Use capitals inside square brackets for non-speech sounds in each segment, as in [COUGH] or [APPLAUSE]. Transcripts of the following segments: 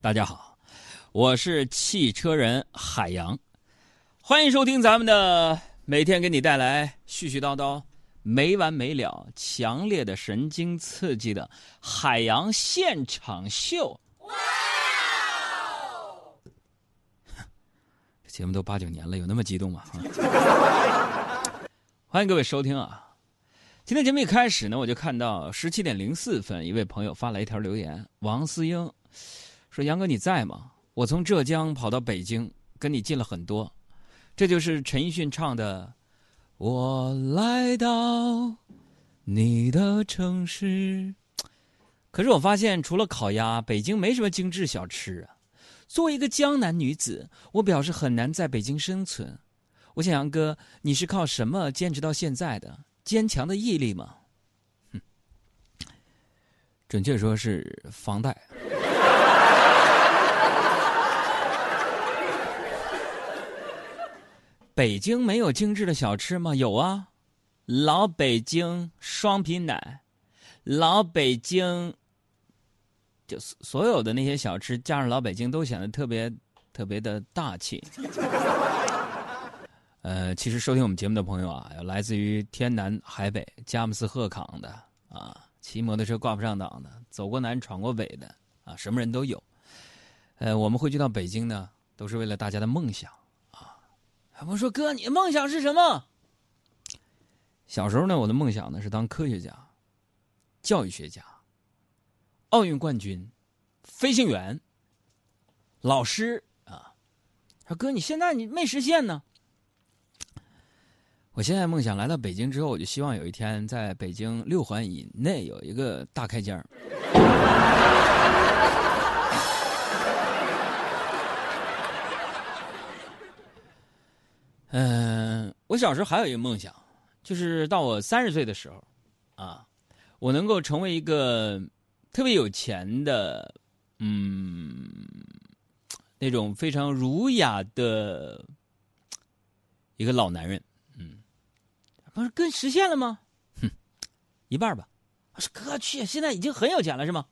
大家好，我是汽车人海洋，欢迎收听咱们的每天给你带来絮絮叨叨、没完没了、强烈的神经刺激的海洋现场秀。哇！这节目都八九年了，有那么激动吗？[LAUGHS] 欢迎各位收听啊！今天节目一开始呢，我就看到十七点零四分，一位朋友发来一条留言，王思英。说杨哥你在吗？我从浙江跑到北京，跟你近了很多。这就是陈奕迅唱的《我来到你的城市》。可是我发现，除了烤鸭，北京没什么精致小吃啊。作为一个江南女子，我表示很难在北京生存。我想杨哥，你是靠什么坚持到现在的？坚强的毅力吗？哼，准确说是房贷。北京没有精致的小吃吗？有啊，老北京双皮奶，老北京，就所有的那些小吃加上老北京都显得特别特别的大气。[LAUGHS] 呃，其实收听我们节目的朋友啊，有来自于天南海北、佳木斯鹤岗的啊，骑摩托车挂不上档的，走过南闯过北的啊，什么人都有。呃，我们汇聚到北京呢，都是为了大家的梦想。我说哥，你的梦想是什么？小时候呢，我的梦想呢是当科学家、教育学家、奥运冠军、飞行员、老师啊。说哥，你现在你没实现呢。我现在梦想来到北京之后，我就希望有一天在北京六环以内有一个大开间儿嗯，我小时候还有一个梦想，就是到我三十岁的时候，啊，我能够成为一个特别有钱的，嗯，那种非常儒雅的一个老男人。嗯，不是哥实现了吗？哼，一半吧。我说哥去，现在已经很有钱了是吗？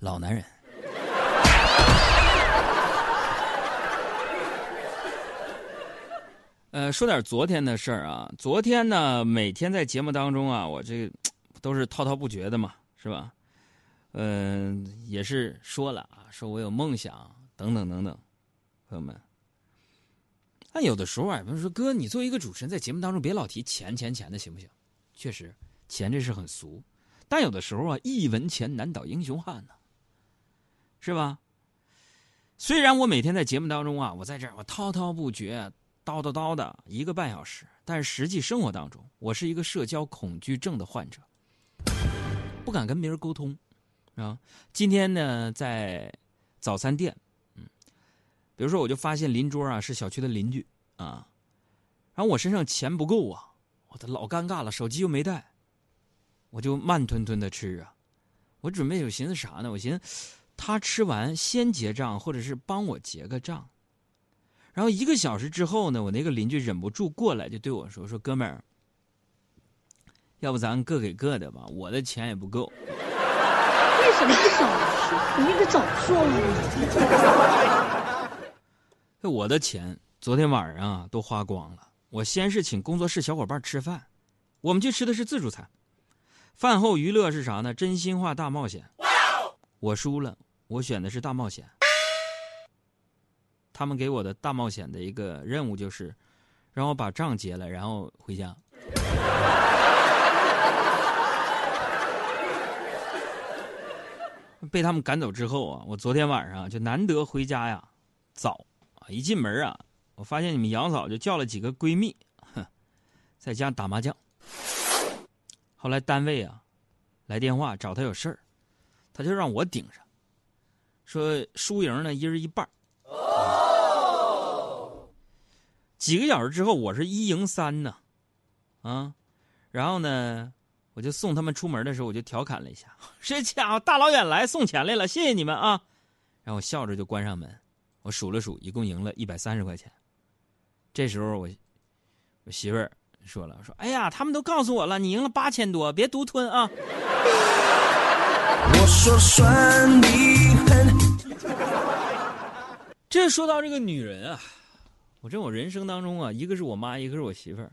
老男人。呃，说点昨天的事儿啊。昨天呢，每天在节目当中啊，我这都是滔滔不绝的嘛，是吧？嗯，也是说了啊，说我有梦想等等等等，朋友们。但有的时候啊，比如说哥，你作为一个主持人，在节目当中别老提钱钱钱的，行不行？确实，钱这事很俗。但有的时候啊，一文钱难倒英雄汉呢，是吧？虽然我每天在节目当中啊，我在这儿我滔滔不绝。叨叨叨的一个半小时，但是实际生活当中，我是一个社交恐惧症的患者，不敢跟别人沟通，啊，今天呢，在早餐店，嗯，比如说我就发现邻桌啊是小区的邻居啊，然后我身上钱不够啊，我都老尴尬了，手机又没带，我就慢吞吞的吃啊，我准备有寻思啥呢？我寻思他吃完先结账，或者是帮我结个账。然后一个小时之后呢，我那个邻居忍不住过来就对我说：“说哥们儿，要不咱各给各的吧？我的钱也不够。”为什么一小时？你应该早说了。[LAUGHS] 我的钱昨天晚上啊都花光了。我先是请工作室小伙伴吃饭，我们去吃的是自助餐。饭后娱乐是啥呢？真心话大冒险。我输了，我选的是大冒险。他们给我的大冒险的一个任务就是，让我把账结了，然后回家。[LAUGHS] 被他们赶走之后啊，我昨天晚上就难得回家呀，早啊，一进门啊，我发现你们杨嫂就叫了几个闺蜜，哼，在家打麻将。后来单位啊，来电话找他有事儿，他就让我顶上，说输赢呢一人一半。几个小时之后，我是一赢三呢，啊，然后呢，我就送他们出门的时候，我就调侃了一下：“ [LAUGHS] 这家伙大老远来送钱来了，谢谢你们啊！”然后我笑着就关上门。我数了数，一共赢了一百三十块钱。这时候我我媳妇儿说了：“说哎呀，他们都告诉我了，你赢了八千多，别独吞啊！”我说算你狠。这说到这个女人啊，我这我人生当中啊，一个是我妈，一个是我媳妇儿。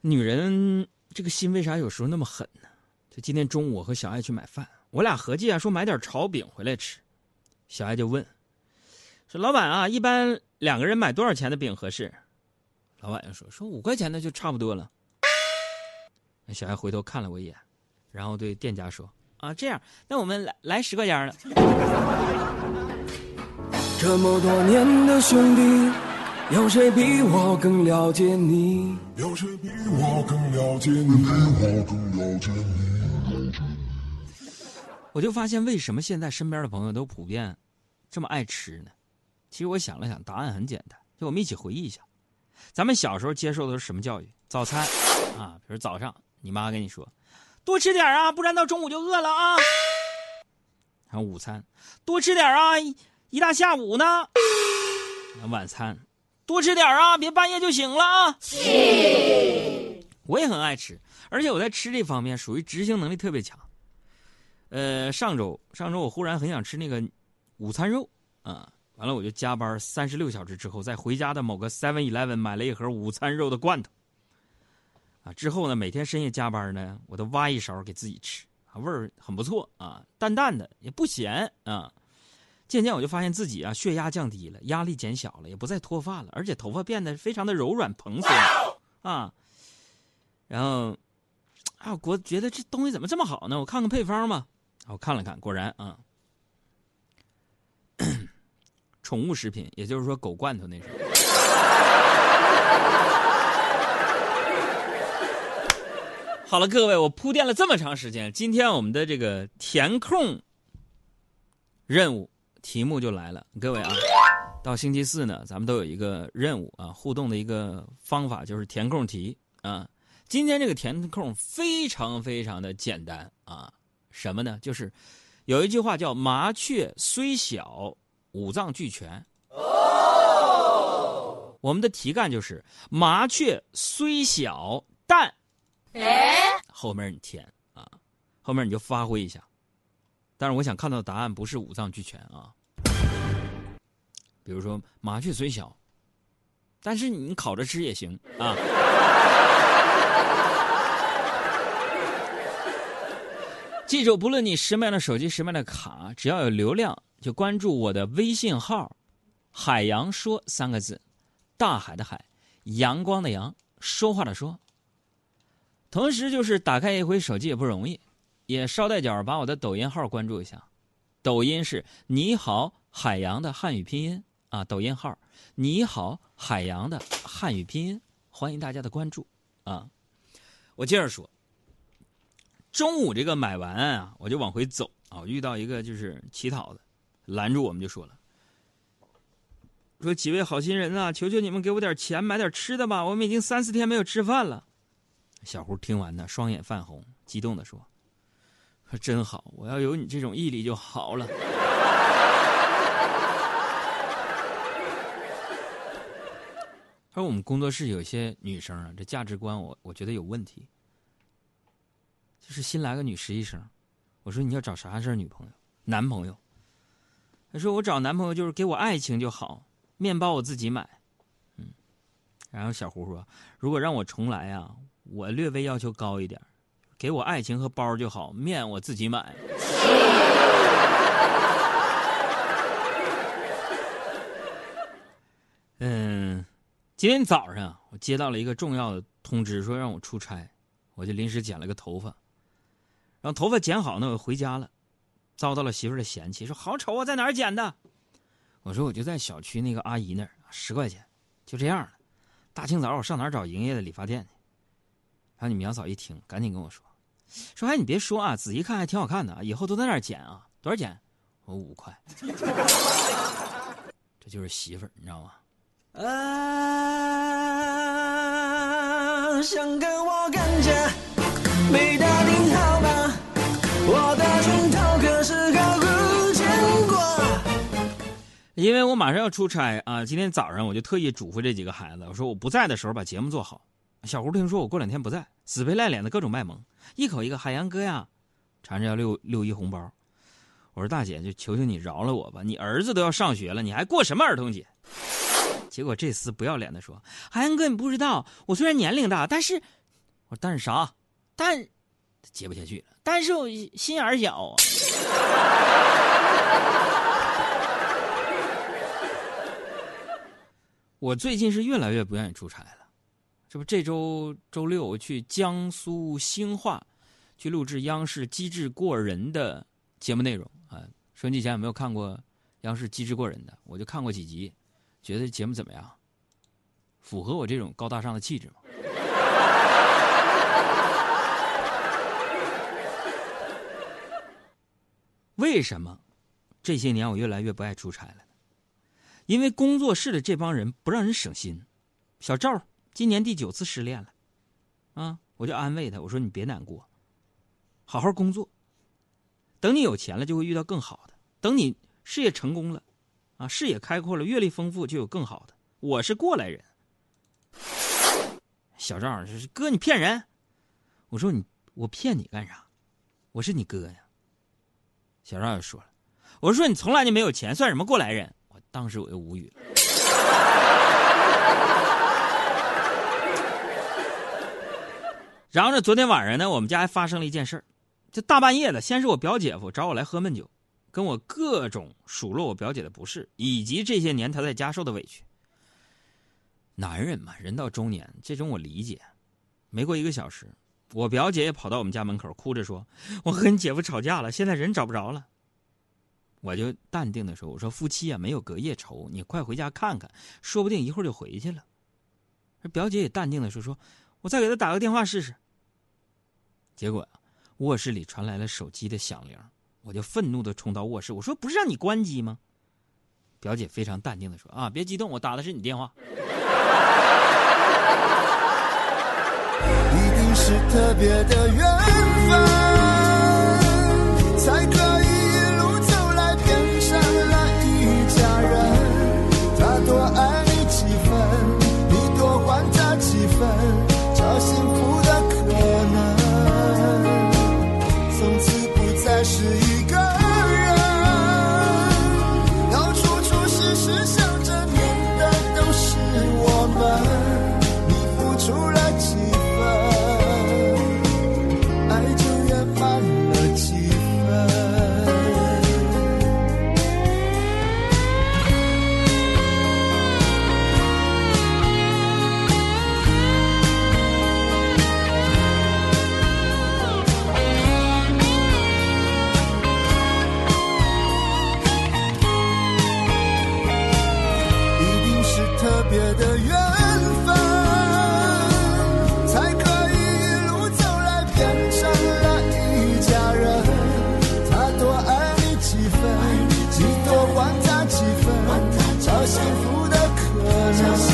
女人这个心为啥有时候那么狠呢？就今天中午我和小爱去买饭，我俩合计啊，说买点炒饼回来吃。小爱就问说：“老板啊，一般两个人买多少钱的饼合适？”老板就说：“说五块钱的就差不多了。”小爱回头看了我一眼，然后对店家说：“啊，这样，那我们来来十块钱的。”这么多年的兄弟，有谁比我更了解你？有谁比我更了解你？比我更了解你？我就发现，为什么现在身边的朋友都普遍这么爱吃呢？其实我想了想，答案很简单，就我们一起回忆一下，咱们小时候接受的是什么教育？早餐啊，比如早上你妈跟你说，多吃点啊，不然到中午就饿了啊。然后午餐，多吃点啊，一大下午呢。晚餐，多吃点啊，别半夜就醒了啊。我也很爱吃，而且我在吃这方面属于执行能力特别强。呃，上周上周我忽然很想吃那个午餐肉啊，完了我就加班三十六小时之后，在回家的某个 Seven Eleven 买了一盒午餐肉的罐头。啊，之后呢，每天深夜加班呢，我都挖一勺给自己吃，啊，味儿很不错啊，淡淡的也不咸啊。渐渐我就发现自己啊，血压降低了，压力减小了，也不再脱发了，而且头发变得非常的柔软蓬松啊。然后啊，我觉得这东西怎么这么好呢？我看看配方吧。我看了看，果然啊，[CLEARS THROAT] 宠物食品，也就是说狗罐头那种。好了，各位，我铺垫了这么长时间，今天我们的这个填空任务题目就来了，各位啊，到星期四呢，咱们都有一个任务啊，互动的一个方法就是填空题啊。今天这个填空非常非常的简单啊。什么呢？就是有一句话叫“麻雀虽小，五脏俱全”。哦，我们的题干就是“麻雀虽小，但”。后面你填啊，后面你就发挥一下。但是我想看到的答案不是五脏俱全啊。比如说麻雀虽小，但是你烤着吃也行啊。[LAUGHS] 记住，不论你什么样的手机、什么样的卡，只要有流量，就关注我的微信号“海洋说”三个字，大海的海，阳光的阳，说话的说。同时，就是打开一回手机也不容易，也捎带脚把我的抖音号关注一下。抖音是“你好海洋”的汉语拼音啊，抖音号“你好海洋”的汉语拼音，欢迎大家的关注啊。我接着说。中午这个买完啊，我就往回走啊，遇到一个就是乞讨的，拦住我们就说了：“说几位好心人啊，求求你们给我点钱买点吃的吧，我们已经三四天没有吃饭了。”小胡听完呢，双眼泛红，激动的说：“真好，我要有你这种毅力就好了。[LAUGHS] ”他说我们工作室有些女生啊，这价值观我我觉得有问题。就是新来个女实习生，我说你要找啥事女朋友、男朋友？他说我找男朋友就是给我爱情就好，面包我自己买。嗯，然后小胡说，如果让我重来啊，我略微要求高一点，给我爱情和包就好，面我自己买。[LAUGHS] 嗯，今天早上我接到了一个重要的通知，说让我出差，我就临时剪了个头发。然后头发剪好呢，我回家了，遭到了媳妇的嫌弃，说好丑啊，在哪儿剪的？我说我就在小区那个阿姨那儿，十块钱，就这样了。大清早我上哪儿找营业的理发店去？然后你苗嫂一听，赶紧跟我说，说哎你别说啊，仔细看还挺好看的啊，以后都在那儿剪啊，多少钱？我五块。[LAUGHS] 这就是媳妇儿，你知道吗？啊，想跟我干架，没打听好吧？我的拳头可是毫无牵挂。因为我马上要出差啊，今天早上我就特意嘱咐这几个孩子，我说我不在的时候把节目做好。小胡听说我过两天不在，死皮赖脸的各种卖萌，一口一个海洋哥呀，缠着要六六一红包。我说大姐，就求求你饶了我吧，你儿子都要上学了，你还过什么儿童节？结果这厮不要脸的说：“海洋哥，你不知道，我虽然年龄大，但是……我说但是啥？但接不下去了。但是我心眼小。[LAUGHS] ”我最近是越来越不愿意出差了。这不，这周周六我去江苏兴化，去录制央视《机智过人》的节目内容啊。收音机前有没有看过央视《机智过人》的？我就看过几集，觉得节目怎么样？符合我这种高大上的气质吗？[LAUGHS] 为什么这些年我越来越不爱出差了？因为工作室的这帮人不让人省心。小赵今年第九次失恋了，啊，我就安慰他，我说你别难过，好好工作。等你有钱了，就会遇到更好的；等你事业成功了，啊，视野开阔了，阅历丰富，就有更好的。我是过来人。小赵说：“哥，你骗人！”我说：“你我骗你干啥？我是你哥呀。”小赵又说了：“我说你从来就没有钱，算什么过来人？”我当时我就无语了。然后呢，昨天晚上呢，我们家还发生了一件事儿，就大半夜的，先是我表姐夫找我来喝闷酒，跟我各种数落我表姐的不是，以及这些年她在家受的委屈。男人嘛，人到中年，这种我理解。没过一个小时，我表姐也跑到我们家门口，哭着说：“我和你姐夫吵架了，现在人找不着了。”我就淡定的说：“我说夫妻啊，没有隔夜仇，你快回家看看，说不定一会儿就回去了。”表姐也淡定的说：“说我再给他打个电话试试。”结果，卧室里传来了手机的响铃，我就愤怒的冲到卧室，我说：“不是让你关机吗？”表姐非常淡定的说：“啊，别激动，我打的是你电话。”一定是特别的缘分，才可几多管他几分，找幸福的可能。